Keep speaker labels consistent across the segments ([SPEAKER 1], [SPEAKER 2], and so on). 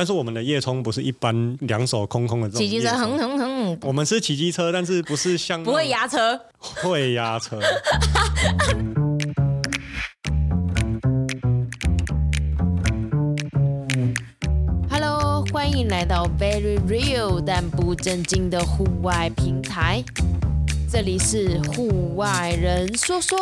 [SPEAKER 1] 但是我们的夜冲不是一般两手空空的这种。
[SPEAKER 2] 骑机车，哼哼哼。
[SPEAKER 1] 我们是骑机车，但是不是像
[SPEAKER 2] 不会压车，
[SPEAKER 1] 会压车。
[SPEAKER 2] Hello，欢迎来到 Very Real 但不正经的户外平台，这里是户外人说说。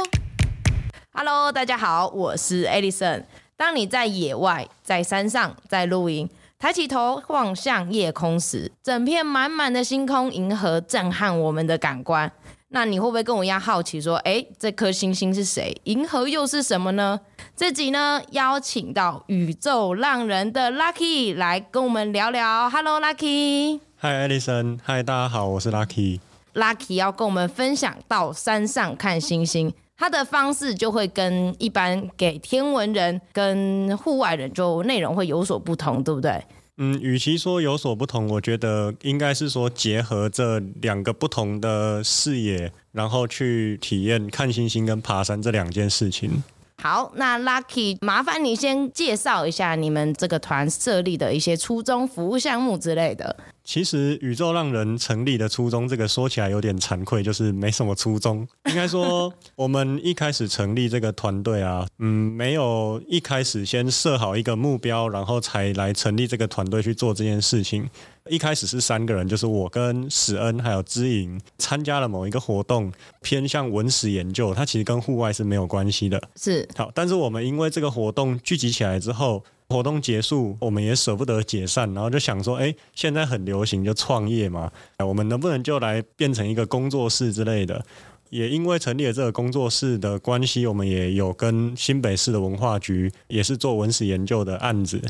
[SPEAKER 2] Hello，大家好，我是 Alison。当你在野外、在山上、在露营，抬起头望向夜空时，整片满满的星空、银河震撼我们的感官。那你会不会跟我一样好奇，说：“哎，这颗星星是谁？银河又是什么呢？”这集呢，邀请到宇宙浪人的 Lucky 来跟我们聊聊。Hello，Lucky。
[SPEAKER 1] Hi，Alison。Hi，大家好，我是 Lucky。
[SPEAKER 2] Lucky 要跟我们分享到山上看星星。他的方式就会跟一般给天文人跟户外人就内容会有所不同，对不对？
[SPEAKER 1] 嗯，与其说有所不同，我觉得应该是说结合这两个不同的视野，然后去体验看星星跟爬山这两件事情。
[SPEAKER 2] 好，那 Lucky，麻烦你先介绍一下你们这个团设立的一些初衷、服务项目之类的。
[SPEAKER 1] 其实宇宙让人成立的初衷，这个说起来有点惭愧，就是没什么初衷。应该说，我们一开始成立这个团队啊，嗯，没有一开始先设好一个目标，然后才来成立这个团队去做这件事情。一开始是三个人，就是我跟史恩还有知影参加了某一个活动，偏向文史研究，它其实跟户外是没有关系的。
[SPEAKER 2] 是。
[SPEAKER 1] 好，但是我们因为这个活动聚集起来之后。活动结束，我们也舍不得解散，然后就想说，哎，现在很流行就创业嘛，我们能不能就来变成一个工作室之类的？也因为成立了这个工作室的关系，我们也有跟新北市的文化局，也是做文史研究的案子，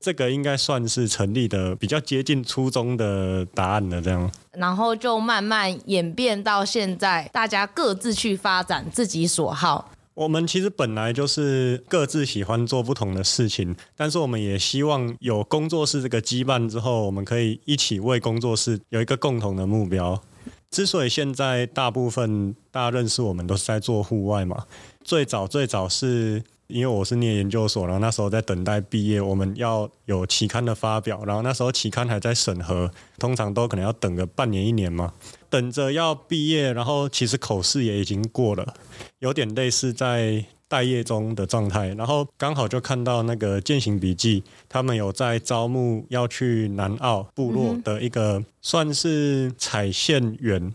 [SPEAKER 1] 这个应该算是成立的比较接近初衷的答案了。这样，
[SPEAKER 2] 然后就慢慢演变到现在，大家各自去发展自己所好。
[SPEAKER 1] 我们其实本来就是各自喜欢做不同的事情，但是我们也希望有工作室这个羁绊之后，我们可以一起为工作室有一个共同的目标。之所以现在大部分大家认识我们都是在做户外嘛，最早最早是因为我是念研究所，然后那时候在等待毕业，我们要有期刊的发表，然后那时候期刊还在审核，通常都可能要等个半年一年嘛。等着要毕业，然后其实口试也已经过了，有点类似在待业中的状态。然后刚好就看到那个践行笔记，他们有在招募要去南澳部落的一个算是采线员，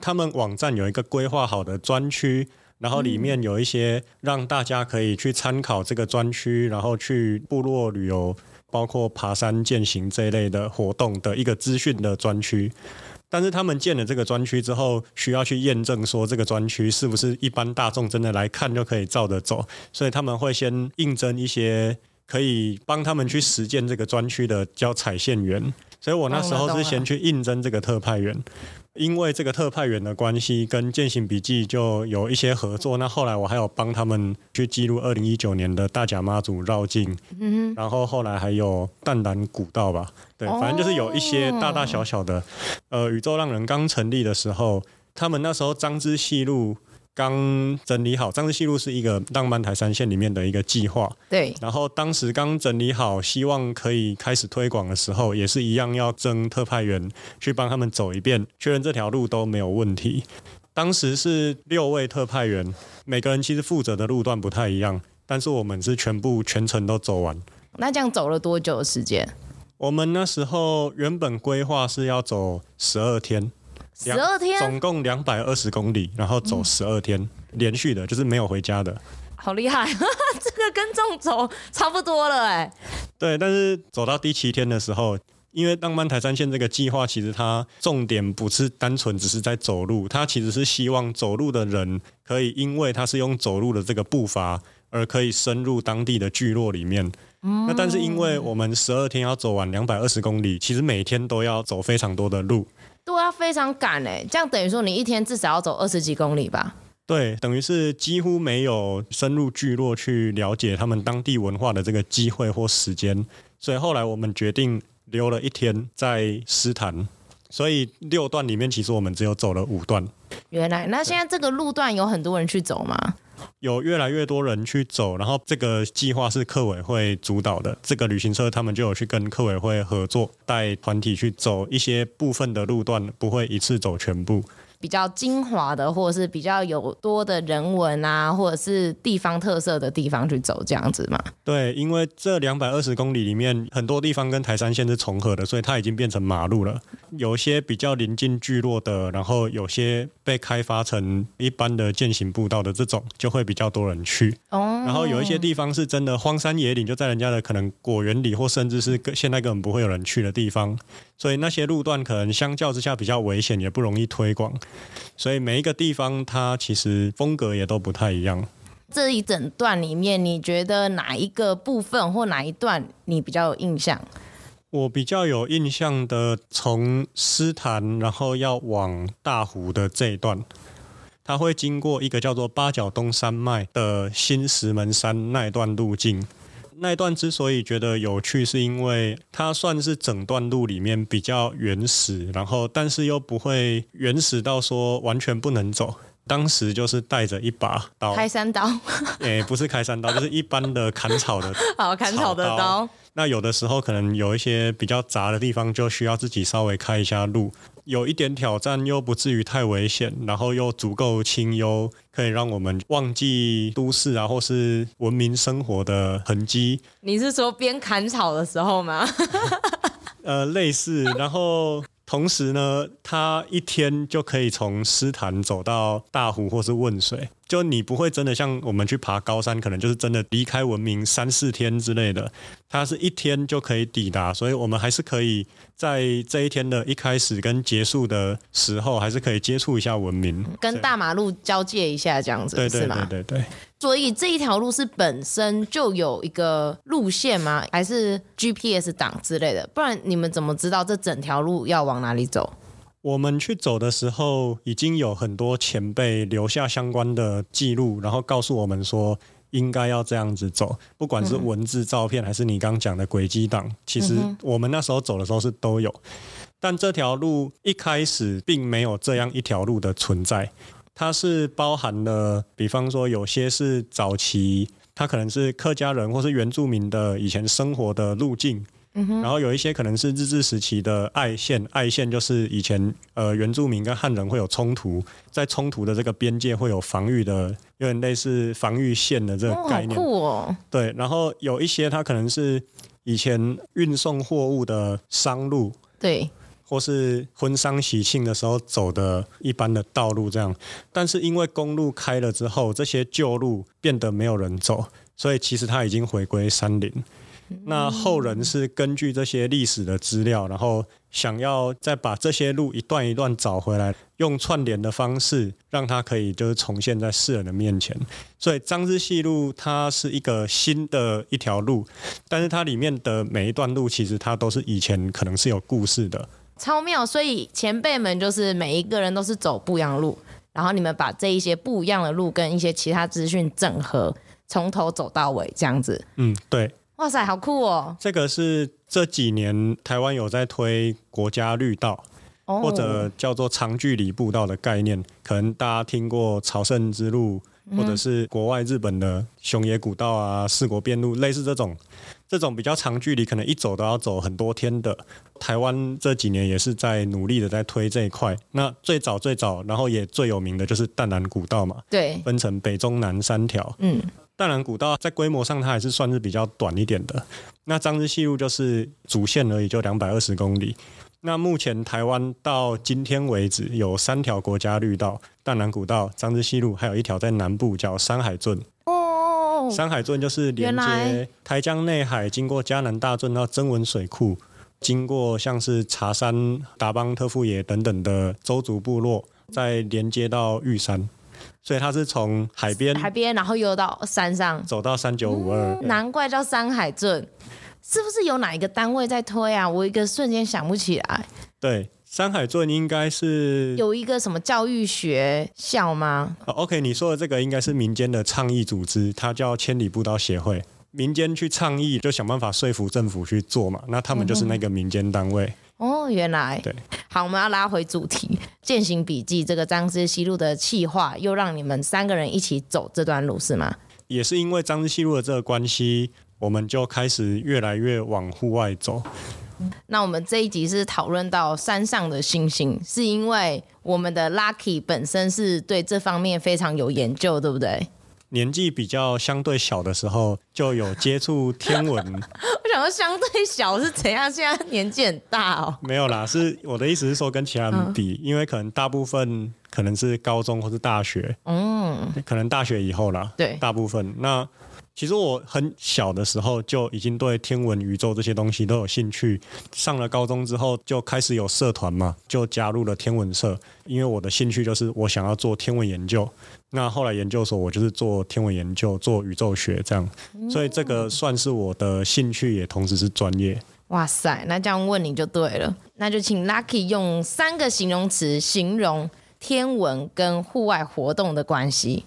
[SPEAKER 1] 他们网站有一个规划好的专区，然后里面有一些让大家可以去参考这个专区，然后去部落旅游，包括爬山、践行这一类的活动的一个资讯的专区。但是他们建了这个专区之后，需要去验证说这个专区是不是一般大众真的来看就可以照着走，所以他们会先应征一些可以帮他们去实践这个专区的叫采线员。所以我那时候是先去应征这个特派员。因为这个特派员的关系，跟践行笔记就有一些合作。那后来我还有帮他们去记录二零一九年的大甲妈祖绕境，嗯，然后后来还有淡蓝古道吧，对，反正就是有一些大大小小的。呃，宇宙浪人刚成立的时候，他们那时候张之细路。刚整理好，彰支系路是一个浪漫台三线里面的一个计划。
[SPEAKER 2] 对。
[SPEAKER 1] 然后当时刚整理好，希望可以开始推广的时候，也是一样要征特派员去帮他们走一遍，确认这条路都没有问题。当时是六位特派员，每个人其实负责的路段不太一样，但是我们是全部全程都走完。
[SPEAKER 2] 那这样走了多久的时间？
[SPEAKER 1] 我们那时候原本规划是要走十二天。
[SPEAKER 2] 十二天，
[SPEAKER 1] 总共两百二十公里，然后走十二天，嗯，连续的，就是没有回家的。
[SPEAKER 2] 好厉害，这个跟纵走差不多了哎。
[SPEAKER 1] 对，但是走到第七天的时候，因为浪漫台山线这个计划，其实它重点不是单纯只是在走路，它其实是希望走路的人可以，因为它是用走路的这个步伐，而可以深入当地的聚落里面。嗯。那但是因为我们十二天要走完两百二十公里，其实每天都要走非常多的路。
[SPEAKER 2] 对啊，非常赶哎，这样等于说你一天至少要走二十几公里吧？
[SPEAKER 1] 对，等于是几乎没有深入聚落去了解他们当地文化的这个机会或时间，所以后来我们决定留了一天在狮潭，所以六段里面其实我们只有走了五段。
[SPEAKER 2] 原来，那现在这个路段有很多人去走吗？
[SPEAKER 1] 有越来越多人去走，然后这个计划是客委会主导的，这个旅行社他们就有去跟客委会合作，带团体去走一些部分的路段，不会一次走全部。
[SPEAKER 2] 比较精华的，或者是比较有多的人文啊，或者是地方特色的地方去走，这样子嘛？
[SPEAKER 1] 对，因为这两百二十公里里面，很多地方跟台山线是重合的，所以它已经变成马路了。有些比较临近聚落的，然后有些被开发成一般的健行步道的这种，就会比较多人去。哦。然后有一些地方是真的荒山野岭，就在人家的可能果园里，或甚至是现在根本不会有人去的地方，所以那些路段可能相较之下比较危险，也不容易推广。所以每一个地方，它其实风格也都不太一样。
[SPEAKER 2] 这一整段里面，你觉得哪一个部分或哪一段你比较有印象？
[SPEAKER 1] 我比较有印象的，从狮潭然后要往大湖的这一段，它会经过一个叫做八角东山脉的新石门山那一段路径。那一段之所以觉得有趣，是因为它算是整段路里面比较原始，然后但是又不会原始到说完全不能走。当时就是带着一把刀，
[SPEAKER 2] 开山刀，
[SPEAKER 1] 诶、欸，不是开山刀，就是一般的砍草的，
[SPEAKER 2] 好砍草的刀。
[SPEAKER 1] 那有的时候可能有一些比较杂的地方，就需要自己稍微开一下路，有一点挑战，又不至于太危险，然后又足够清幽，可以让我们忘记都市啊，或是文明生活的痕迹。
[SPEAKER 2] 你是说边砍草的时候吗？
[SPEAKER 1] 呃，类似，然后。同时呢，他一天就可以从诗坛走到大湖或是汶水，就你不会真的像我们去爬高山，可能就是真的离开文明三四天之类的，它是一天就可以抵达，所以我们还是可以在这一天的一开始跟结束的时候，还是可以接触一下文明，
[SPEAKER 2] 跟大马路交界一下这样子，
[SPEAKER 1] 对对对对对，
[SPEAKER 2] 是吗？
[SPEAKER 1] 对对对。
[SPEAKER 2] 所以这一条路是本身就有一个路线吗？还是 GPS 档之类的？不然你们怎么知道这整条路要往哪里走？
[SPEAKER 1] 我们去走的时候，已经有很多前辈留下相关的记录，然后告诉我们说应该要这样子走。不管是文字、照片，还是你刚刚讲的轨迹档，其实我们那时候走的时候是都有。但这条路一开始并没有这样一条路的存在。它是包含了，比方说有些是早期，它可能是客家人或是原住民的以前生活的路径，嗯哼，然后有一些可能是日治时期的爱线，爱线就是以前呃原住民跟汉人会有冲突，在冲突的这个边界会有防御的，有点类似防御线的这个概念，哦，酷哦。对，然后有一些它可能是以前运送货物的商路，
[SPEAKER 2] 对。
[SPEAKER 1] 或是婚丧喜庆的时候走的一般的道路这样，但是因为公路开了之后，这些旧路变得没有人走，所以其实它已经回归山林。那后人是根据这些历史的资料，然后想要再把这些路一段一段找回来，用串联的方式，让它可以就是重现在世人的面前。所以张之细路它是一个新的一条路，但是它里面的每一段路其实它都是以前可能是有故事的。
[SPEAKER 2] 超妙，所以前辈们就是每一个人都是走不一样的路，然后你们把这一些不一样的路跟一些其他资讯整合，从头走到尾这样子。
[SPEAKER 1] 嗯，对。
[SPEAKER 2] 哇塞，好酷哦！
[SPEAKER 1] 这个是这几年台湾有在推国家绿道，哦、或者叫做长距离步道的概念，可能大家听过朝圣之路，或者是国外日本的熊野古道啊、四国遍路，类似这种。这种比较长距离，可能一走都要走很多天的。台湾这几年也是在努力的在推这一块。那最早最早，然后也最有名的就是淡南古道嘛。
[SPEAKER 2] 对，
[SPEAKER 1] 分成北中南三条。嗯，淡南古道在规模上它还是算是比较短一点的。那张之细路就是主线而已，就两百二十公里。那目前台湾到今天为止有三条国家绿道：淡南古道、张之西路，还有一条在南部叫山海圳。山海圳就是连接台江内海，经过嘉南大圳到曾文水库，经过像是茶山、达邦特富野等等的邹族部落，再连接到玉山，所以它是从海边
[SPEAKER 2] 海边，然后又到山上，
[SPEAKER 1] 走到三九五二。
[SPEAKER 2] 难怪叫山海圳，是不是有哪一个单位在推啊？我一个瞬间想不起来。
[SPEAKER 1] 对。山海镇应该是
[SPEAKER 2] 有一个什么教育学校吗
[SPEAKER 1] ？OK，你说的这个应该是民间的倡议组织，它叫千里步道协会。民间去倡议，就想办法说服政府去做嘛。那他们就是那个民间单位。
[SPEAKER 2] 嗯。哦，原来。
[SPEAKER 1] 对。
[SPEAKER 2] 好，我们要拉回主题，践行笔记这个张之西路的企划，又让你们三个人一起走这段路是吗？
[SPEAKER 1] 也是因为张之西路的这个关系，我们就开始越来越往户外走。
[SPEAKER 2] 那我们这一集是讨论到山上的星星，是因为我们的 Lucky 本身是对这方面非常有研究，对不对？
[SPEAKER 1] 年纪比较相对小的时候就有接触天文。
[SPEAKER 2] 我想说相对小是怎样？现在年纪很大哦。
[SPEAKER 1] 没有啦，是我的意思是说跟其他人比，嗯、因为可能大部分可能是高中或是大学，嗯，可能大学以后啦。对，大部分那。其实我很小的时候就已经对天文、宇宙这些东西都有兴趣。上了高中之后就开始有社团嘛，就加入了天文社。因为我的兴趣就是我想要做天文研究。那后来研究所我就是做天文研究，做宇宙学这样。所以这个算是我的兴趣，也同时是专业。
[SPEAKER 2] 哇塞，那这样问你就对了。那就请 Lucky 用三个形容词形容天文跟户外活动的关系。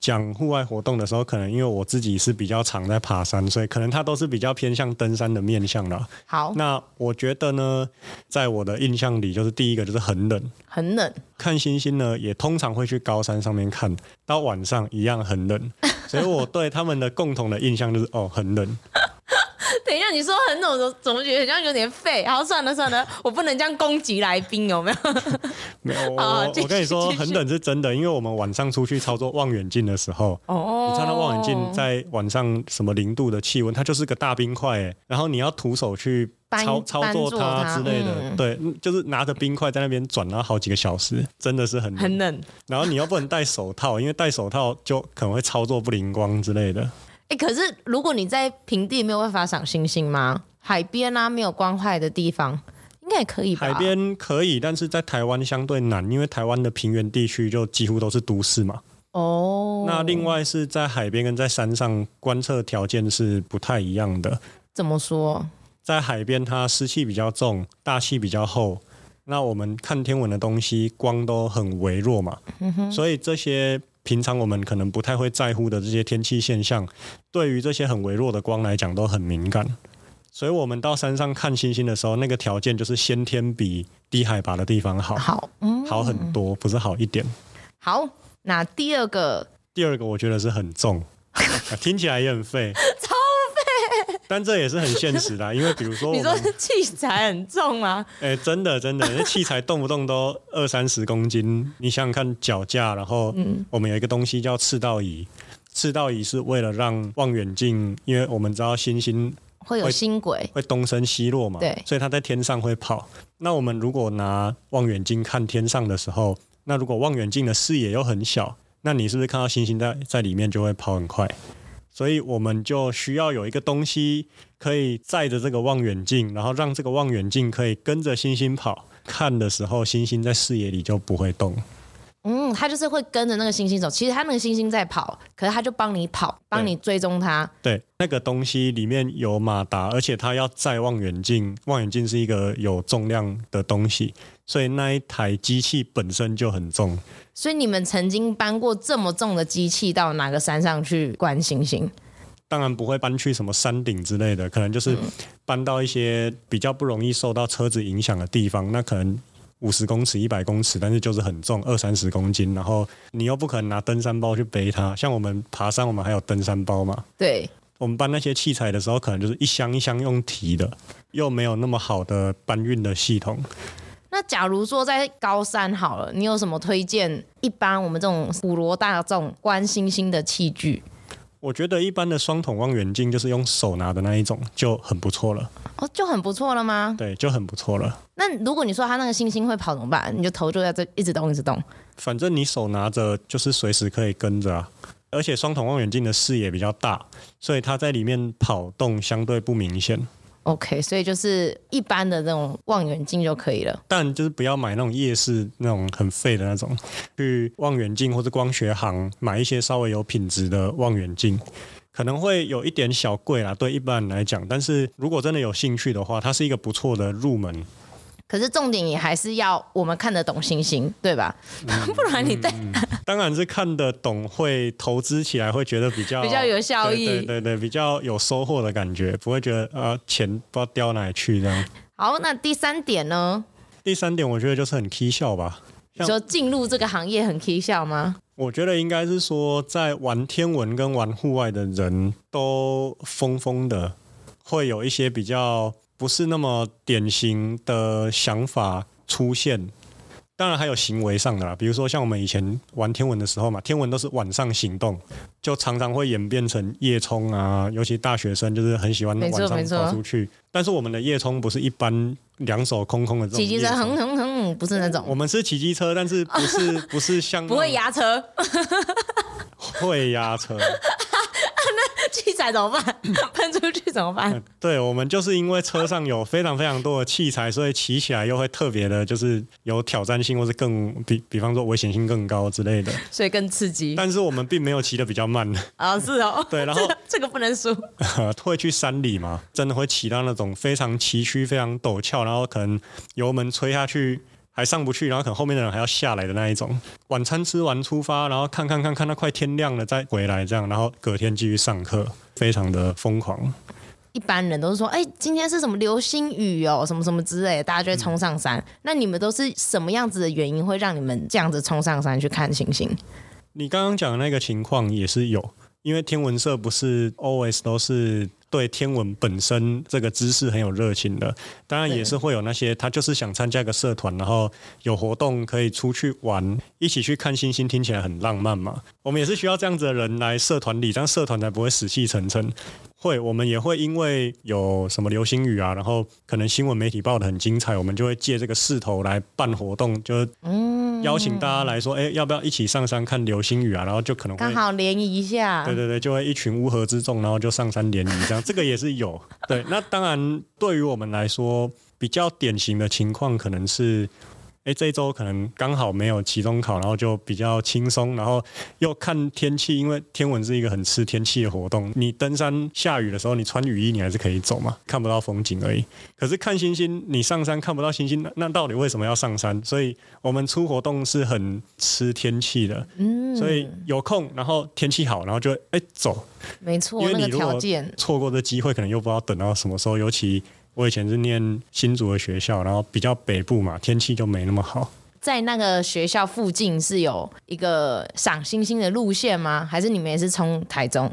[SPEAKER 1] 讲户外活动的时候，可能因为我自己是比较常在爬山，所以可能它都是比较偏向登山的面向了。
[SPEAKER 2] 好，
[SPEAKER 1] 那我觉得呢，在我的印象里，就是第一个就是很冷，
[SPEAKER 2] 很冷。
[SPEAKER 1] 看星星呢，也通常会去高山上面看，到晚上一样很冷，所以我对他们的共同的印象就是哦，很冷。
[SPEAKER 2] 等一下，你说很冷，我总觉得好像有点废。好，算了算了，我不能这样攻击来宾，有没有？
[SPEAKER 1] 没有，我 我跟你说，很冷是真的，因为我们晚上出去操作望远镜的时候，哦，你知道望远镜在晚上什么零度的气温，它就是个大冰块，然后你要徒手去操操作它之类的，嗯、对，就是拿着冰块在那边转，然后好几个小时，真的是很冷。
[SPEAKER 2] 很冷。
[SPEAKER 1] 然后你又不能戴手套，因为戴手套就可能会操作不灵光之类的。
[SPEAKER 2] 哎，可是如果你在平地没有办法赏星星吗？海边啊，没有光害的地方，应该也可以吧？
[SPEAKER 1] 海边可以，但是在台湾相对难，因为台湾的平原地区就几乎都是都市嘛。哦。那另外是在海边跟在山上观测条件是不太一样的。
[SPEAKER 2] 怎么说？
[SPEAKER 1] 在海边它湿气比较重，大气比较厚，那我们看天文的东西光都很微弱嘛。所以这些。平常我们可能不太会在乎的这些天气现象，对于这些很微弱的光来讲都很敏感，所以我们到山上看星星的时候，那个条件就是先天比低海拔的地方好，
[SPEAKER 2] 好，嗯，
[SPEAKER 1] 好很多，不是好一点。
[SPEAKER 2] 好，那第二个，
[SPEAKER 1] 第二个我觉得是很重，听起来也很废。但这也是很现实的，因为比如说，
[SPEAKER 2] 你说器材很重啊？
[SPEAKER 1] 哎、欸，真的真的，那器材动不动都二三十公斤。你想想看，脚架，然后我们有一个东西叫赤道仪，赤道仪是为了让望远镜，因为我们知道星星，
[SPEAKER 2] 会有星轨，
[SPEAKER 1] 会东升西落嘛，对，所以它在天上会跑。那我们如果拿望远镜看天上的时候，那如果望远镜的视野又很小，那你是不是看到星星在在里面就会跑很快？所以我们就需要有一个东西可以载着这个望远镜，然后让这个望远镜可以跟着星星跑。看的时候，星星在视野里就不会动。
[SPEAKER 2] 嗯，它就是会跟着那个星星走。其实它那个星星在跑，可是它就帮你跑，帮你追踪它。
[SPEAKER 1] 对，那个东西里面有马达，而且它要载望远镜。望远镜是一个有重量的东西，所以那一台机器本身就很重。
[SPEAKER 2] 所以你们曾经搬过这么重的机器到哪个山上去观星星？
[SPEAKER 1] 当然不会搬去什么山顶之类的，可能就是搬到一些比较不容易受到车子影响的地方。那可能五十公尺、一百公尺，但是就是很重，二三十公斤。然后你又不可能拿登山包去背它。像我们爬山，我们还有登山包嘛？
[SPEAKER 2] 对。
[SPEAKER 1] 我们搬那些器材的时候，可能就是一箱一箱用提的，又没有那么好的搬运的系统。
[SPEAKER 2] 那假如说在高三好了，你有什么推荐？一般我们这种普罗大众观星星的器具，
[SPEAKER 1] 我觉得一般的双筒望远镜就是用手拿的那一种就很不错了。
[SPEAKER 2] 哦，就很不错了吗？
[SPEAKER 1] 对，就很不错了。
[SPEAKER 2] 那如果你说它那个星星会跑怎么办？你就头就在这一直动一直动。
[SPEAKER 1] 反正你手拿着就是随时可以跟着啊，而且双筒望远镜的视野比较大，所以它在里面跑动相对不明显。
[SPEAKER 2] OK，所以就是一般的那种望远镜就可以了。
[SPEAKER 1] 但就是不要买那种夜视那种很废的那种，去望远镜或者光学行买一些稍微有品质的望远镜，可能会有一点小贵啦，对一般人来讲。但是如果真的有兴趣的话，它是一个不错的入门。
[SPEAKER 2] 可是重点也还是要我们看得懂星星，对吧？嗯、不然你带、当
[SPEAKER 1] 然是看得懂，会投资起来会觉得比较
[SPEAKER 2] 比较有效益，
[SPEAKER 1] 对对对，对，比较有收获的感觉，不会觉得呃钱不知道掉哪里去这样。
[SPEAKER 2] 好，那第三点呢？
[SPEAKER 1] 第三点，我觉得就是很起笑吧。
[SPEAKER 2] 你说进入这个行业很起笑吗？
[SPEAKER 1] 我觉得应该是说，在玩天文跟玩户外的人都疯疯的，会有一些比较不是那么典型的想法出现。当然还有行为上的啦，比如说像我们以前玩天文的时候嘛，天文都是晚上行动，就常常会演变成夜冲啊，尤其大学生就是很喜欢晚上跑出去。但是我们的夜冲不是一般两手空空的这种，骑机车哼哼哼，不是那种。我们是骑机车，但是不是 不是像
[SPEAKER 2] 不会压车，
[SPEAKER 1] 会压车。
[SPEAKER 2] 器材怎么办？喷出去怎么办？
[SPEAKER 1] 对，我们就是因为车上有非常非常多的器材，所以骑起来又会特别的，就是有挑战性，或是更比比方说危险性更高之类的，
[SPEAKER 2] 所以更刺激。
[SPEAKER 1] 但是我们并没有骑的比较慢
[SPEAKER 2] 啊，是哦。
[SPEAKER 1] 对，然后
[SPEAKER 2] 这个、这个不能输。
[SPEAKER 1] 会去山里嘛？真的会骑到那种非常崎岖、非常陡峭，然后可能油门吹下去。还上不去，然后可能后面的人还要下来的那一种。晚餐吃完出发，然后看看看看到快天亮了再回来，这样，然后隔天继续上课，非常的疯狂。
[SPEAKER 2] 一般人都是说，哎，今天是什么流星雨哦，什么什么之类的，大家就会冲上山。嗯。那你们都是什么样子的原因会让你们这样子冲上山去看星星？
[SPEAKER 1] 你刚刚讲的那个情况也是有，因为天文社不是 always 都是。对天文本身这个知识很有热情的，当然也是会有那些他就是想参加个社团，然后有活动可以出去玩，一起去看星星，听起来很浪漫嘛。我们也是需要这样子的人来社团里，这样社团才不会死气沉沉。会，我们也会因为有什么流星雨啊，然后可能新闻媒体报的很精彩，我们就会借这个势头来办活动，就邀请大家来说，哎，要不要一起上山看流星雨啊？然后就可能会
[SPEAKER 2] 刚好联谊一下，
[SPEAKER 1] 对对对，就会一群乌合之众，然后就上山联谊，这样这个也是有。对，那当然对于我们来说，比较典型的情况可能是。哎，这一周可能刚好没有期中考，然后就比较轻松，然后又看天气，因为天文是一个很吃天气的活动。你登山下雨的时候，你穿雨衣你还是可以走嘛，看不到风景而已。可是看星星，你上山看不到星星，那那到底为什么要上山？所以我们出活动是很吃天气的，嗯，所以有空，然后天气好，然后就哎走，
[SPEAKER 2] 没错，因为你如果
[SPEAKER 1] 错过这机会，可能又不知道等到什么时候，尤其。我以前是念新竹的学校，然后比较北部嘛，天气就没那么好。
[SPEAKER 2] 在那个学校附近是有一个赏星星的路线吗？还是你们也是从台中？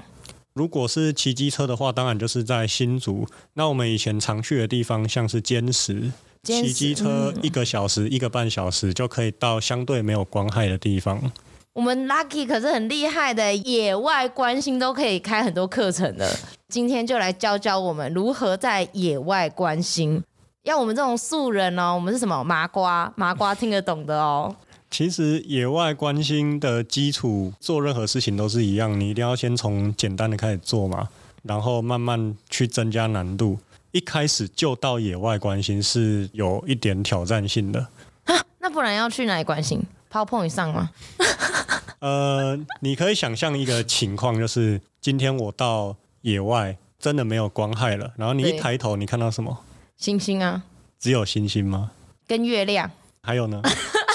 [SPEAKER 1] 如果是骑机车的话，当然就是在新竹。那我们以前常去的地方，像是坚石，骑机车一个小时、一个半小时就可以到相对没有光害的地方。
[SPEAKER 2] 我们 Lucky 可是很厉害的，野外观星都可以开很多课程的。今天就来教教我们如何在野外观星。要我们这种素人哦，我们是什么麻瓜？麻瓜听得懂的哦。
[SPEAKER 1] 其实野外观星的基础，做任何事情都是一样，你一定要先从简单的开始做嘛，然后慢慢去增加难度。一开始就到野外观星是有一点挑战性的。
[SPEAKER 2] 那不然要去哪里观星？PowerPoint 上吗？
[SPEAKER 1] 呃，你可以想象一个情况，就是今天我到野外，真的没有光害了，然后你一抬头，你看到什么？
[SPEAKER 2] 星星啊。
[SPEAKER 1] 只有星星吗？
[SPEAKER 2] 跟月亮。
[SPEAKER 1] 还有呢？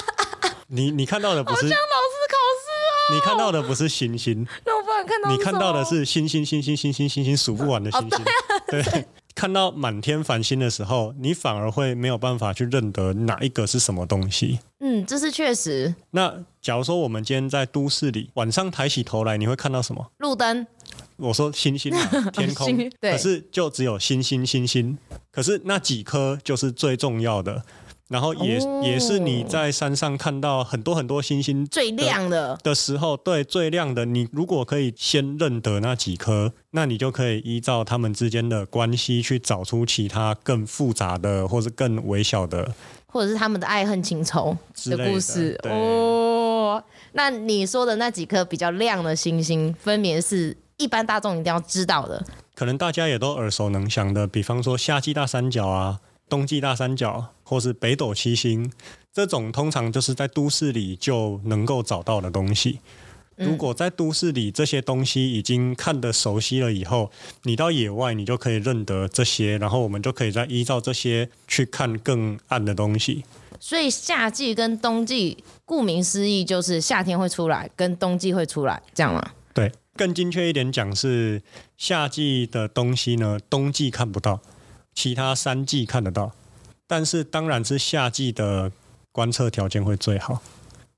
[SPEAKER 1] 你你看到的不是？
[SPEAKER 2] 老师考试哦。
[SPEAKER 1] 你看到的不是星星。
[SPEAKER 2] 那我不然看到。
[SPEAKER 1] 你看到的是星星星星星星星星数不完的星星。对。看到满天繁星的时候，你反而会没有办法去认得哪一个是什么东西。
[SPEAKER 2] 嗯，这是确实。
[SPEAKER 1] 那假如说我们今天在都市里，晚上抬起头来，你会看到什么？
[SPEAKER 2] 路灯。
[SPEAKER 1] 我说星星啊，天空。对。可是就只有星星星星，可是那几颗就是最重要的。然后也、哦、也是你在山上看到很多很多星星
[SPEAKER 2] 最亮的
[SPEAKER 1] 的时候，对，最亮的。你如果可以先认得那几颗，那你就可以依照他们之间的关系去找出其他更复杂的，或是更微小的，
[SPEAKER 2] 或者是他们的爱恨情仇的故事。哦，那你说的那几颗比较亮的星星，分别是一般大众一定要知道的，
[SPEAKER 1] 可能大家也都耳熟能详的，比方说夏季大三角啊。冬季大三角，或是北斗七星，这种通常就是在都市里就能够找到的东西。如果在都市里这些东西已经看得熟悉了以后，你到野外你就可以认得这些，然后我们就可以再依照这些去看更暗的东西。
[SPEAKER 2] 所以夏季跟冬季，顾名思义就是夏天会出来，跟冬季会出来，这样吗？
[SPEAKER 1] 对，更精确一点讲是夏季的东西呢，冬季看不到。其他三季看得到，但是当然是夏季的观测条件会最好。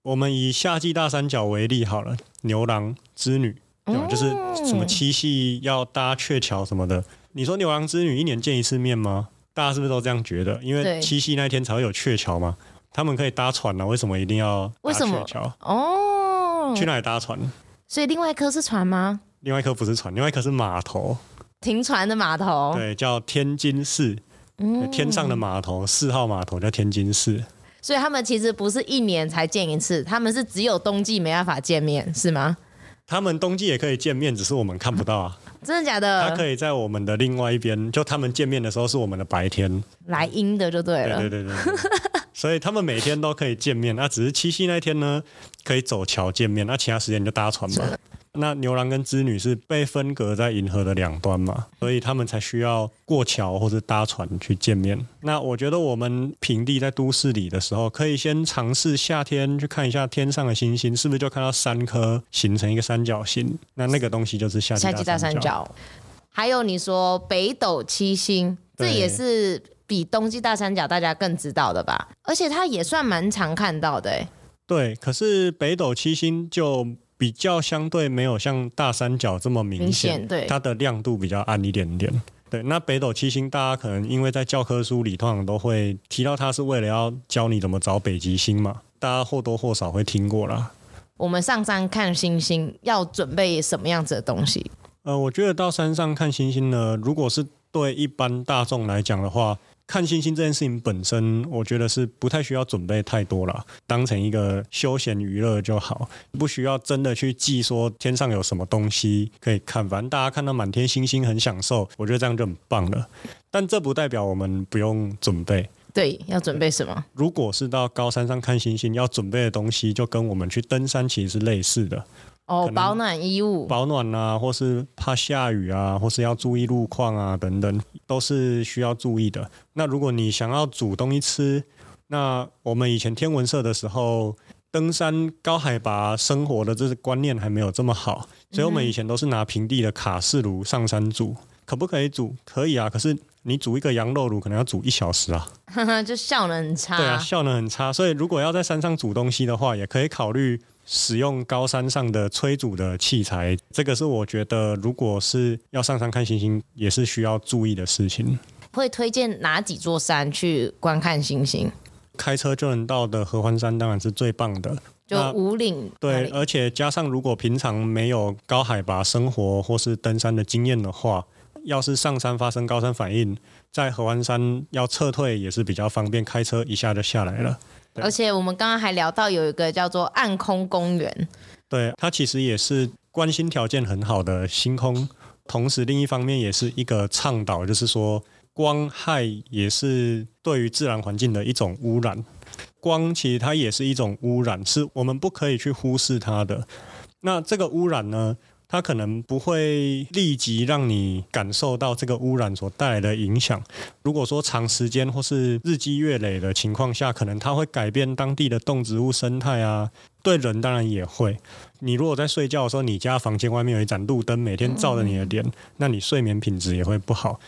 [SPEAKER 1] 我们以夏季大三角为例好了，牛郎织女，对吧？就是什么七夕要搭鹊桥什么的。你说牛郎织女一年见一次面吗？大家是不是都这样觉得？因为七夕那天才会有鹊桥嘛，他们可以搭船呢、啊，为什么一定要搭鹊桥？
[SPEAKER 2] 哦，
[SPEAKER 1] 去哪里搭船？
[SPEAKER 2] 所以另外一颗是船吗？
[SPEAKER 1] 另外一颗不是船，另外一颗是码头，
[SPEAKER 2] 停船的码头。
[SPEAKER 1] 对，叫天津市，嗯、天上的码头，四号码头叫天津市。
[SPEAKER 2] 所以他们其实不是一年才见一次，他们是只有冬季没办法见面，是吗？
[SPEAKER 1] 他们冬季也可以见面，只是我们看不到啊。
[SPEAKER 2] 真的假的？
[SPEAKER 1] 他可以在我们的另外一边，就他们见面的时候是我们的白天，
[SPEAKER 2] 来阴的就对了。
[SPEAKER 1] 对对对对，对。所以他们每天都可以见面，那只是七夕那天呢，可以走桥见面，那其他时间你就搭船吧。那牛郎跟织女是被分隔在银河的两端嘛，所以他们才需要过桥或者搭船去见面。那我觉得我们平地在都市里的时候，可以先尝试夏天去看一下天上的星星，是不是就看到三颗形成一个三角形？那那个东西就是夏季大三角。
[SPEAKER 2] 还有你说北斗七星，这也是比冬季大三角大家更知道的吧？而且它也算蛮常看到的欸。
[SPEAKER 1] 对，可是北斗七星就。比较相对没有像大三角这么明显，对，它的亮度比较暗一点点。对，那北斗七星，大家可能因为在教科书里通常都会提到它是为了要教你怎么找北极星嘛，大家或多或少会听过啦。
[SPEAKER 2] 我们上山看星星要准备什么样子的东西？
[SPEAKER 1] 呃，我觉得到山上看星星呢，如果是对一般大众来讲的话。看星星这件事情本身，我觉得是不太需要准备太多了，当成一个休闲娱乐就好，不需要真的去记说天上有什么东西可以看。反正大家看到满天星星很享受，我觉得这样就很棒了。但这不代表我们不用准备。
[SPEAKER 2] 对，要准备什么？
[SPEAKER 1] 如果是到高山上看星星，要准备的东西就跟我们去登山其实是类似的。
[SPEAKER 2] 哦，保暖衣物，
[SPEAKER 1] 保暖啊，或是怕下雨啊，或是要注意路况啊，等等，都是需要注意的。那如果你想要煮东西吃，那我们以前天文社的时候，登山高海拔生活的这个观念还没有这么好，所以我们以前都是拿平地的卡式炉上山煮。嗯、可不可以煮？可以啊，可是你煮一个羊肉炉可能要煮一小时啊，
[SPEAKER 2] 就效能很差。
[SPEAKER 1] 对啊，效能很差。所以如果要在山上煮东西的话，也可以考虑。使用高山上的催煮的器材，这个是我觉得，如果是要上山看星星，也是需要注意的事情。
[SPEAKER 2] 会推荐哪几座山去观看星星？
[SPEAKER 1] 开车就能到的合欢山当然是最棒的，
[SPEAKER 2] 就五岭。
[SPEAKER 1] 对，而且加上如果平常没有高海拔生活或是登山的经验的话，要是上山发生高山反应，在合欢山要撤退也是比较方便，开车一下就下来了。
[SPEAKER 2] 而且我们刚刚还聊到有一个叫做暗空公园，
[SPEAKER 1] 对，它其实也是关心条件很好的星空，同时另一方面也是一个倡导，就是说光害也是对于自然环境的一种污染。光其实它也是一种污染，是我们不可以去忽视它的。那这个污染呢，它可能不会立即让你感受到这个污染所带来的影响。如果说长时间或是日积月累的情况下，可能它会改变当地的动植物生态啊。对人当然也会。你如果在睡觉的时候，你家房间外面有一盏路灯，每天照着你的脸，那你睡眠品质也会不好。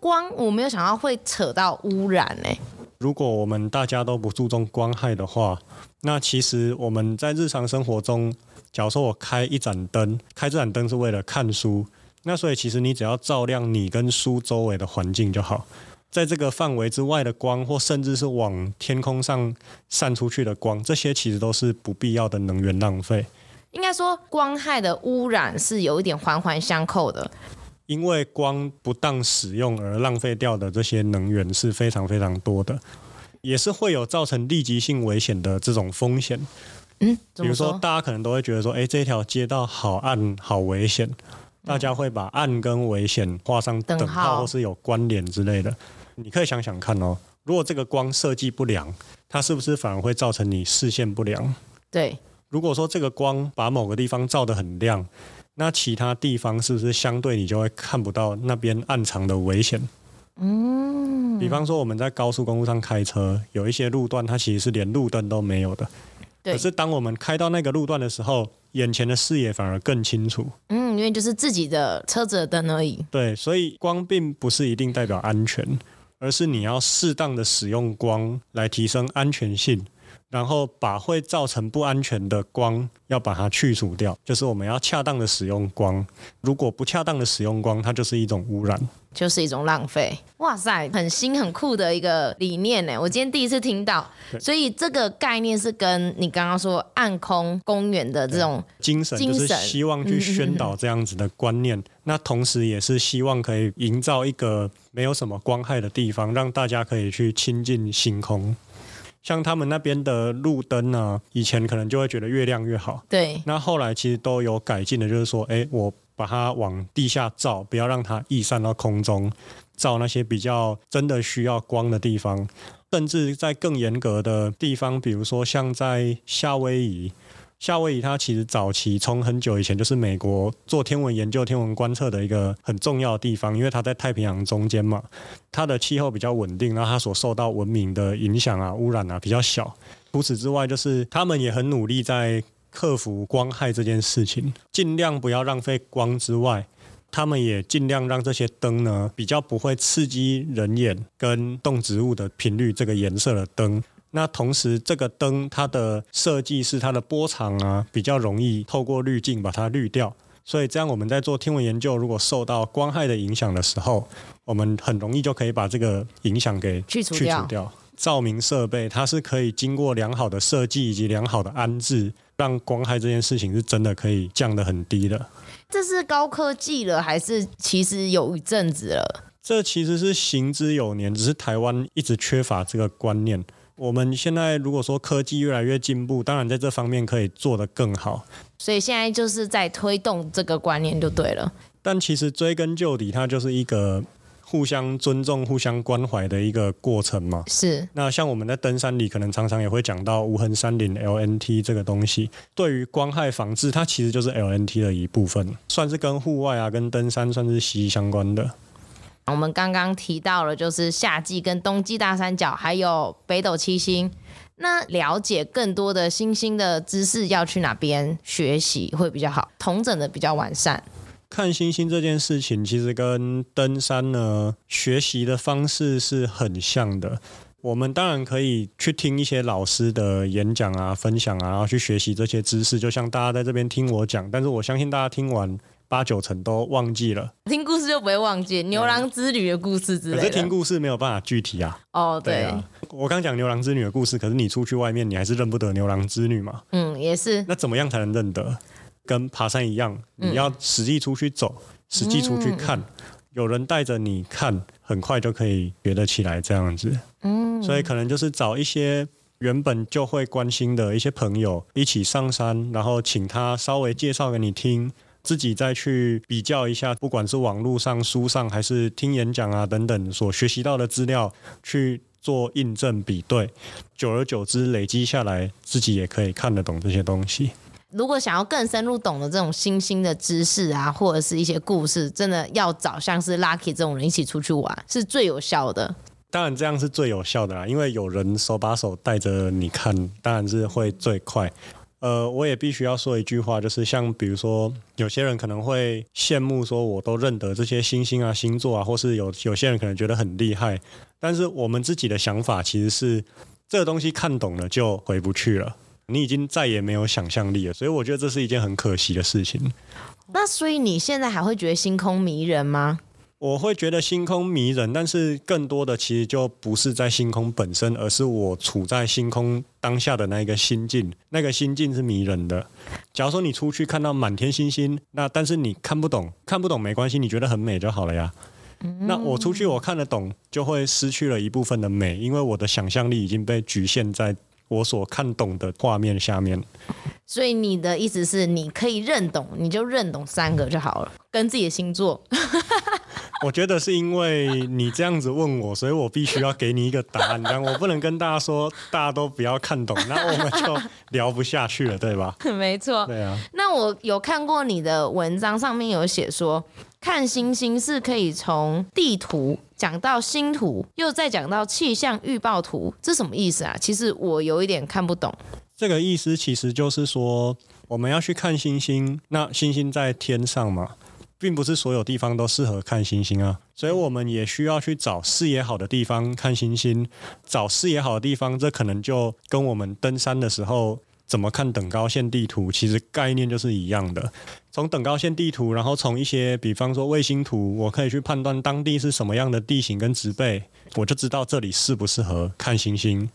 [SPEAKER 2] 光我没有想到会扯到污染呢。
[SPEAKER 1] 如果我们大家都不注重光害的话，那其实我们在日常生活中。假如说我开一盏灯，开这盏灯是为了看书，那所以其实你只要照亮你跟书周围的环境就好。在这个范围之外的光，或甚至是往天空上散出去的光，这些其实都是不必要的能源浪费。
[SPEAKER 2] 应该说，光害的污染是有一点环环相扣的。
[SPEAKER 1] 因为光不当使用而浪费掉的这些能源是非常非常多的，也是会有造成立即性危险的这种风险。
[SPEAKER 2] 嗯，
[SPEAKER 1] 比如说，大家可能都会觉得说，哎，这条街道好暗，好危险。大家会把暗跟危险画上等号，或是有关联之类的。你可以想想看哦，如果这个光设计不良，它是不是反而会造成你视线不良？
[SPEAKER 2] 对。
[SPEAKER 1] 如果说这个光把某个地方照得很亮，那其他地方是不是相对你就会看不到那边暗藏的危险？
[SPEAKER 2] 嗯。
[SPEAKER 1] 比方说我们在高速公路上开车，有一些路段它其实是连路灯都没有的。可是当我们开到那个路段的时候，眼前的视野反而更清楚。
[SPEAKER 2] 嗯，因为就是自己的车子的灯而已。
[SPEAKER 1] 对，所以光并不是一定代表安全。而是你要适当的使用光来提升安全性。然后把会造成不安全的光要把它去除掉，就是我们要恰当的使用光。如果不恰当的使用光，它就是一种污染，
[SPEAKER 2] 就是一种浪费。哇塞，很新很酷的一个理念呢！我今天第一次听到，所以这个概念是跟你刚刚说暗空公园的这种
[SPEAKER 1] 精神，就是希望去宣导这样子的观念。那同时也是希望可以营造一个没有什么光害的地方，让大家可以去亲近星空。像他们那边的路灯呢，以前可能就会觉得越亮越好。
[SPEAKER 2] 对。
[SPEAKER 1] 那后来其实都有改进的，就是说，哎，我把它往地下照，不要让它溢散到空中，照那些比较真的需要光的地方，甚至在更严格的地方，比如说像在夏威夷。夏威夷它其实早期从很久以前就是美国做天文研究、天文观测的一个很重要的地方，因为它在太平洋中间嘛，它的气候比较稳定，然后它所受到文明的影响啊、污染啊比较小。除此之外，就是他们也很努力在克服光害这件事情，尽量不要浪费光之外，他们也尽量让这些灯呢比较不会刺激人眼跟动植物的频率，这个颜色的灯。那同时，这个灯它的设计是它的波长啊，比较容易透过滤镜把它滤掉，所以这样我们在做天文研究，如果受到光害的影响的时候，我们很容易就可以把这个影响给去除掉。照明设备它是可以经过良好的设计以及良好的安置，让光害这件事情是真的可以降得很低的。
[SPEAKER 2] 这是高科技了，还是其实有一阵子了？
[SPEAKER 1] 这其实是行之有年，只是台湾一直缺乏这个观念。我们现在如果说科技越来越进步，当然在这方面可以做得更好。
[SPEAKER 2] 所以现在就是在推动这个观念就对了。
[SPEAKER 1] 但其实追根究底，它就是一个互相尊重、互相关怀的一个过程嘛。
[SPEAKER 2] 是。
[SPEAKER 1] 那像我们在登山里，可能常常也会讲到无痕山林 LNT 这个东西，对于光害防治，它其实就是 LNT 的一部分，算是跟户外啊、跟登山算是息息相关的。
[SPEAKER 2] 我们刚刚提到了，就是夏季跟冬季大三角，还有北斗七星。那了解更多的星星的知识，要去哪边学习会比较好，统整的比较完善。
[SPEAKER 1] 看星星这件事情，其实跟登山呢学习的方式是很像的。我们当然可以去听一些老师的演讲啊、分享啊，然后去学习这些知识。就像大家在这边听我讲，但是我相信大家听完。八九成都忘记了，
[SPEAKER 2] 听故事就不会忘记牛郎织女的故事之类的。
[SPEAKER 1] 可是听故事没有办法具体啊。
[SPEAKER 2] 哦，对，
[SPEAKER 1] 我刚讲牛郎织女的故事，可是你出去外面，你还是认不得牛郎织女嘛？
[SPEAKER 2] 嗯，也是。
[SPEAKER 1] 那怎么样才能认得？跟爬山一样，你要实际出去走，实际出去看，嗯，有人带着你看，很快就可以学得起来这样子。嗯，所以可能就是找一些原本就会关心的一些朋友一起上山，然后请他稍微介绍给你听。自己再去比较一下，不管是网络上、书上，还是听演讲啊等等所学习到的资料，去做印证比对，久而久之累积下来，自己也可以看得懂这些东西。
[SPEAKER 2] 如果想要更深入懂得这种新兴的知识啊，或者是一些故事，真的要找像是 Lucky 这种人一起出去玩，是最有效的。
[SPEAKER 1] 当然这样是最有效的啦，因为有人手把手带着你看，当然是会最快。呃，我也必须要说一句话，就是像比如说，有些人可能会羡慕说，我都认得这些星星啊、星座啊，或是有有些人可能觉得很厉害。但是我们自己的想法其实是，这个东西看懂了就回不去了，你已经再也没有想象力了。所以我觉得这是一件很可惜的事情。
[SPEAKER 2] 那所以你现在还会觉得星空迷人吗？
[SPEAKER 1] 我会觉得星空迷人，但是更多的其实就不是在星空本身，而是我处在星空当下的那一个心境，那个心境是迷人的。假如说你出去看到满天星星，那但是你看不懂，看不懂没关系，你觉得很美就好了呀。那我出去我看得懂，就会失去了一部分的美，因为我的想象力已经被局限在我所看懂的画面下面。
[SPEAKER 2] 所以你的意思是，你可以认懂，你就认懂三个就好了，跟自己的星座。
[SPEAKER 1] 我觉得是因为你这样子问我，所以我必须要给你一个答案。这样我不能跟大家说，大家都不要看懂，那我们就聊不下去了，对吧？
[SPEAKER 2] 没错。
[SPEAKER 1] 对啊。
[SPEAKER 2] 那我有看过你的文章，上面有写说，看星星是可以从地图讲到星图，又再讲到气象预报图，这什么意思啊？其实我有一点看不懂。
[SPEAKER 1] 这个意思其实就是说，我们要去看星星，那星星在天上嘛。并不是所有地方都适合看星星啊，所以我们也需要去找视野好的地方看星星。找视野好的地方，这可能就跟我们登山的时候怎么看等高线地图，其实概念就是一样的。从等高线地图，然后从一些比方说卫星图，我可以去判断当地是什么样的地形跟植被，我就知道这里适不适合看星星。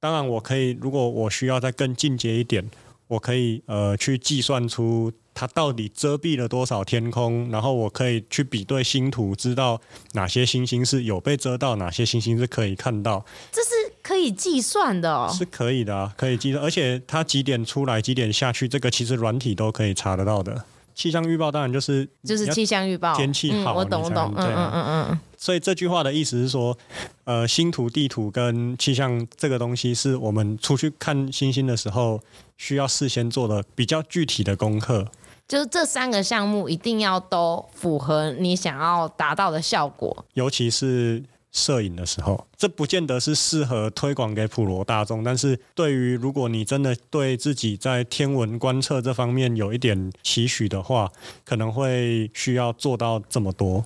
[SPEAKER 1] 当然，我可以如果我需要再更进阶一点，我可以呃去计算出。它到底遮蔽了多少天空？然后我可以去比对星图，知道哪些星星是有被遮到，哪些星星是可以看到。
[SPEAKER 2] 这是可以计算的哦，
[SPEAKER 1] 是可以的啊，可以计算。而且它几点出来，几点下去，这个其实软体都可以查得到的。气象预报当然就是
[SPEAKER 2] 就是气象预报，
[SPEAKER 1] 天气好，
[SPEAKER 2] 嗯，我懂我懂，嗯嗯嗯嗯。
[SPEAKER 1] 所以这句话的意思是说，呃，星图、地图跟气象这个东西，是我们出去看星星的时候需要事先做的比较具体的功课。
[SPEAKER 2] 就是这三个项目一定要都符合你想要达到的效果，
[SPEAKER 1] 尤其是摄影的时候，这不见得是适合推广给普罗大众，但是对于如果你真的对自己在天文观测这方面有一点期许的话，可能会需要做到这么多。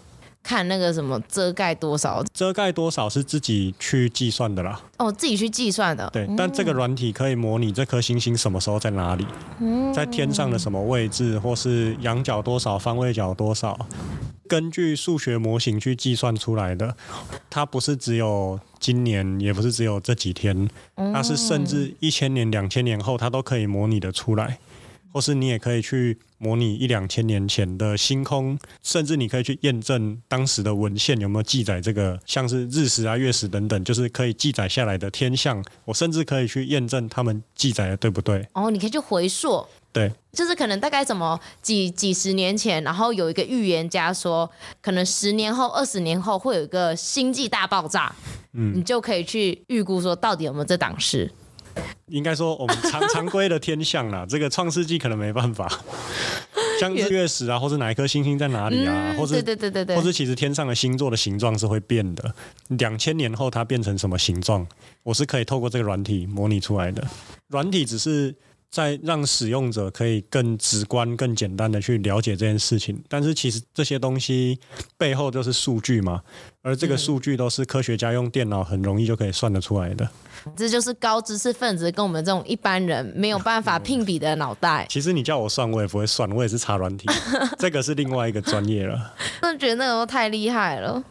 [SPEAKER 2] 看那个什么遮盖多少，
[SPEAKER 1] 遮盖多少是自己去计算的啦。
[SPEAKER 2] 哦，自己去计算的。
[SPEAKER 1] 对，但这个软体可以模拟这颗星星什么时候在哪里，嗯，在天上的什么位置，或是仰角多少，方位角多少，根据数学模型去计算出来的。它不是只有今年，也不是只有这几天，它是甚至一千年、两千年后，它都可以模拟的出来。或是你也可以去模拟一两千年前的星空，甚至你可以去验证当时的文献有没有记载这个，像是日食啊、月食等等，就是可以记载下来的天象。我甚至可以去验证他们记载的对不对？
[SPEAKER 2] 哦，你可以去回溯，
[SPEAKER 1] 对，
[SPEAKER 2] 就是可能大概怎么几几十年前，然后有一个预言家说，可能十年后、二十年后会有一个星际大爆炸，嗯，你就可以去预估说到底有没有这档事。
[SPEAKER 1] 应该说，我们常常规的天象啦，这个创世纪可能没办法，像日月食啊，或是哪一颗星星在哪里啊，或是对对对对。对，或是其实天上的星座的形状是会变的，两千年后它变成什么形状，我是可以透过这个软体模拟出来的。软体只是在让使用者可以更直观、更简单的去了解这件事情，但是其实这些东西背后就是数据嘛，而这个数据都是科学家用电脑很容易就可以算得出来的。
[SPEAKER 2] 这就是高知识分子跟我们这种一般人没有办法聘比的脑袋。
[SPEAKER 1] 其实你叫我算，我也不会算，我也是查软体，这个是另外一个专业了。
[SPEAKER 2] 真的觉得那个都太厉害了。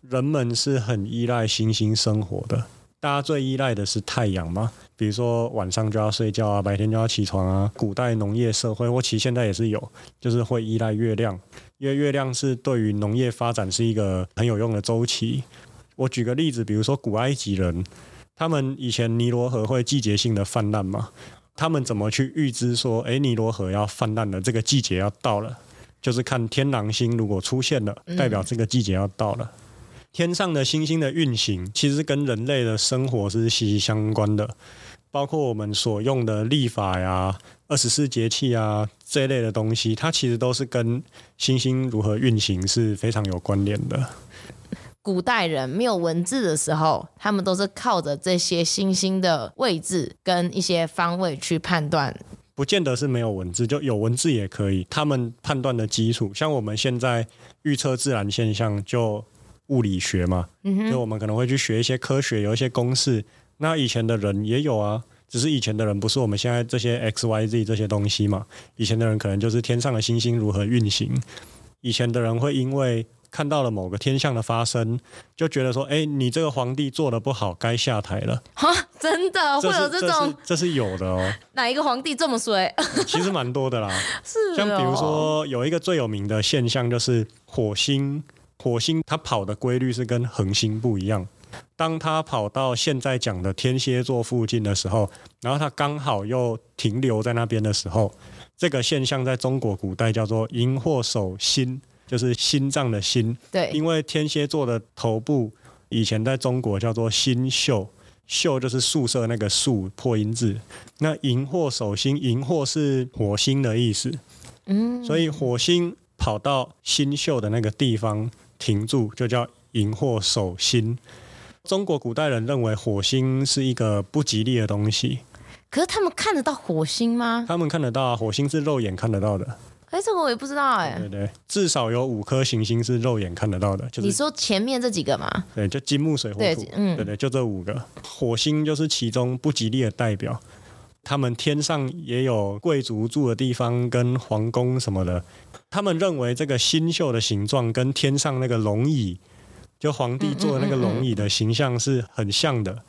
[SPEAKER 1] 人们是很依赖星星生活的，大家最依赖的是太阳嘛？比如说晚上就要睡觉啊，白天就要起床啊。古代农业社会，或其实现在也是有，就是会依赖月亮，因为月亮是对于农业发展是一个很有用的周期。我举个例子，比如说古埃及人。他们以前尼罗河会季节性的泛滥嘛？他们怎么去预知说，诶，尼罗河要泛滥了，这个季节要到了？就是看天狼星如果出现了，代表这个季节要到了。天上的星星的运行，其实跟人类的生活是息息相关的，包括我们所用的历法呀、二十四节气啊这一类的东西，它其实都是跟星星如何运行是非常有关联的。
[SPEAKER 2] 古代人没有文字的时候，他们都是靠着这些星星的位置跟一些方位去判断。
[SPEAKER 1] 不见得是没有文字，就有文字也可以。他们判断的基础，像我们现在预测自然现象，就物理学嘛，嗯，就我们可能会去学一些科学，有一些公式。那以前的人也有啊，只是以前的人不是我们现在这些 X、Y、Z 这些东西嘛。以前的人可能就是天上的星星如何运行。以前的人会因为看到了某个天象的发生，就觉得说：“哎，你这个皇帝做的不好，该下台了。”哈，
[SPEAKER 2] 真的会有这种？
[SPEAKER 1] 这是，这是有的哦。
[SPEAKER 2] 哪一个皇帝这么衰？
[SPEAKER 1] 其实蛮多的啦。
[SPEAKER 2] 是哦。
[SPEAKER 1] 像比如说，有一个最有名的现象，就是火星。火星它跑的规律是跟恒星不一样。当他跑到现在讲的天蝎座附近的时候，然后他刚好又停留在那边的时候，这个现象在中国古代叫做“荧惑守心”。就是心脏的心，
[SPEAKER 2] 对，
[SPEAKER 1] 因为天蝎座的头部以前在中国叫做星宿，宿就是宿舍那个宿破音字。那荧惑守心，荧惑是火星的意思，嗯，所以火星跑到星宿的那个地方停住，就叫荧惑守心。中国古代人认为火星是一个不吉利的东西，
[SPEAKER 2] 可是他们看得到火星吗？
[SPEAKER 1] 他们看得到啊，火星是肉眼看得到的。
[SPEAKER 2] 哎，这个我也不知道哎。
[SPEAKER 1] 对对，至少有五颗行星是肉眼看得到的。就是
[SPEAKER 2] 你说前面这几个嘛？
[SPEAKER 1] 对，就金木水火土。嗯，对对，就这五个。火星就是其中不吉利的代表。他们天上也有贵族住的地方跟皇宫什么的。他们认为这个星宿的形状跟天上那个龙椅，就皇帝坐的那个龙椅的形象是很像的。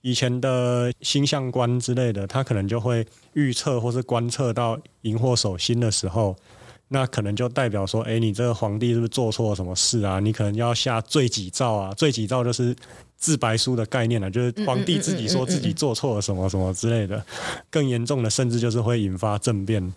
[SPEAKER 1] 以前的星象官之类的，他可能就会预测或是观测到荧惑守心的时候，那可能就代表说，哎，你这个皇帝是不是做错了什么事啊？你可能要下罪己诏啊！罪己诏就是自白书的概念呢，就是皇帝自己说自己做错了什么什么之类的。更严重的，甚至就是会引发政变。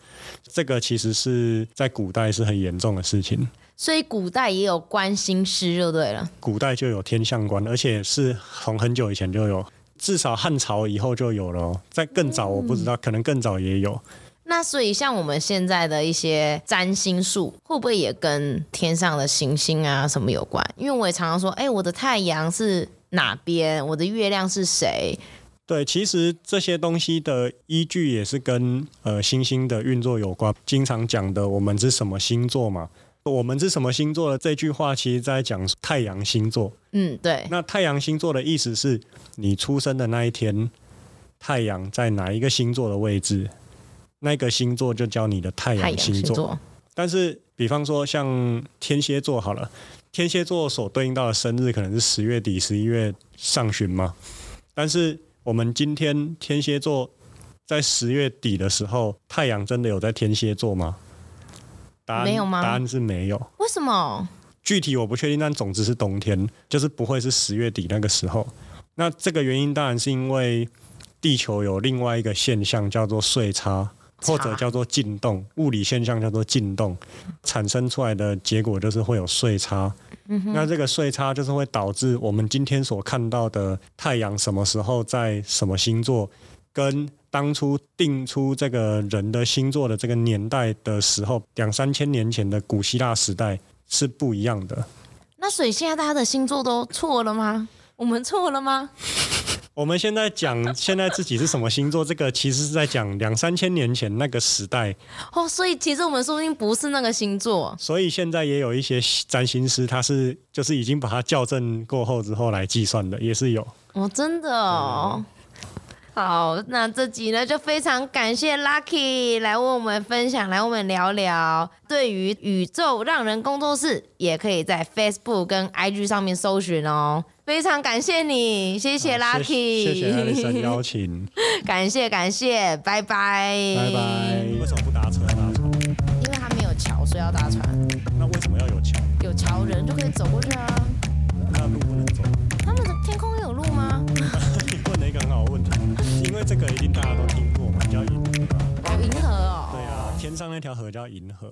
[SPEAKER 1] 这个其实是在古代是很严重的事情。
[SPEAKER 2] 所以古代也有观星师就对了。
[SPEAKER 1] 古代就有天象观，而且是从很久以前就有。至少汉朝以后就有了哦，在更早我不知道，可能更早也有。
[SPEAKER 2] 那所以像我们现在的一些占星术，会不会也跟天上的行星啊什么有关？因为我也常常说，哎，我的太阳是哪边？我的月亮是谁？
[SPEAKER 1] 对，其实这些东西的依据也是跟呃星星的运作有关。经常讲的，我们是什么星座嘛？我们是什么星座的这句话，其实在讲太阳星座。
[SPEAKER 2] 嗯，对。
[SPEAKER 1] 那太阳星座的意思是你出生的那一天，太阳在哪一个星座的位置，那个星座就叫你的太阳星座。星座。但是，比方说像天蝎座好了，天蝎座所对应到的生日可能是十月底、十一月上旬嘛。但是，我们今天天蝎座在十月底的时候，太阳真的有在天蝎座吗？答案，没有吗？答案是没有。
[SPEAKER 2] 为什么？
[SPEAKER 1] 具体我不确定，但总之是冬天，就是不会是十月底那个时候。那这个原因当然是因为地球有另外一个现象叫做岁差，或者叫做进动，物理现象叫做进动，产生出来的结果就是会有岁差。嗯。那这个岁差就是会导致我们今天所看到的太阳什么时候在什么星座，跟当初定出这个人的星座的这个年代的时候，两三千年前的古希腊时代是不一样的。
[SPEAKER 2] 那所以现在大家的星座都错了吗？我们错了吗？
[SPEAKER 1] 我们现在讲现在自己是什么星座，这个其实是在讲两三千年前那个时代。
[SPEAKER 2] 哦，所以其实我们说不定不是那个星座。
[SPEAKER 1] 所以现在也有一些占星师，他是就是已经把它校正过后之后来计算的，也是有。
[SPEAKER 2] 哦，真的哦。嗯好，那这集呢就非常感谢 Lucky 来为我们分享，来我们聊聊。对于宇宙让人工作室，也可以在 Facebook 跟 IG 上面搜寻哦。非常感谢你，谢谢 Lucky，
[SPEAKER 1] 谢谢艾莉森邀请，
[SPEAKER 2] 感谢感谢，拜拜，
[SPEAKER 1] 拜拜。为什么不搭车？搭船？
[SPEAKER 2] 因为他没有桥，所以要搭船。
[SPEAKER 1] 那为什么要有桥？
[SPEAKER 2] 有桥人就可以走过去啊。
[SPEAKER 1] 那路不能走？
[SPEAKER 2] 他们的天空有路吗？
[SPEAKER 1] 你问了一个很好的问题。因为这个一定大家都听过嘛，叫银河。
[SPEAKER 2] 哦，银河哦。
[SPEAKER 1] 对啊，天上那条河叫银河。